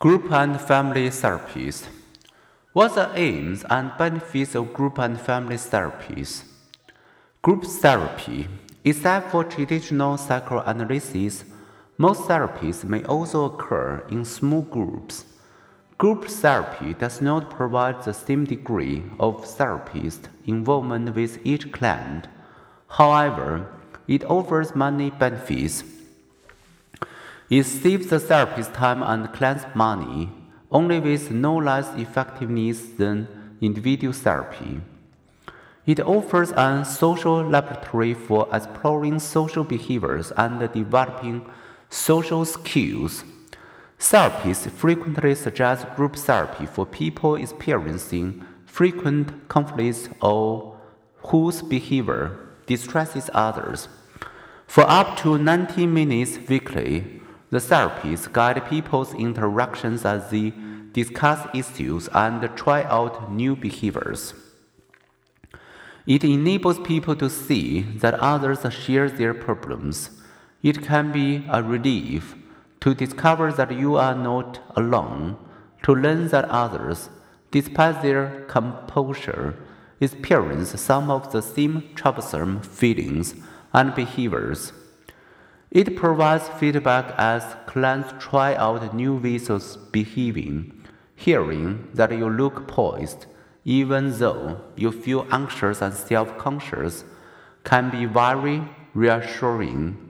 Group and family therapies. What are the aims and benefits of group and family therapies? Group therapy. Except for traditional psychoanalysis, most therapies may also occur in small groups. Group therapy does not provide the same degree of therapist involvement with each client. However, it offers many benefits. It saves the therapist time and client's money, only with no less effectiveness than individual therapy. It offers a social laboratory for exploring social behaviors and developing social skills. Therapists frequently suggest group therapy for people experiencing frequent conflicts or whose behavior distresses others. For up to 90 minutes weekly, the therapists guide people's interactions as they discuss issues and try out new behaviors. It enables people to see that others share their problems. It can be a relief to discover that you are not alone, to learn that others, despite their composure, experience some of the same troublesome feelings and behaviors. It provides feedback as clients try out new ways of behaving, hearing that you look poised, even though you feel anxious and self conscious, can be very reassuring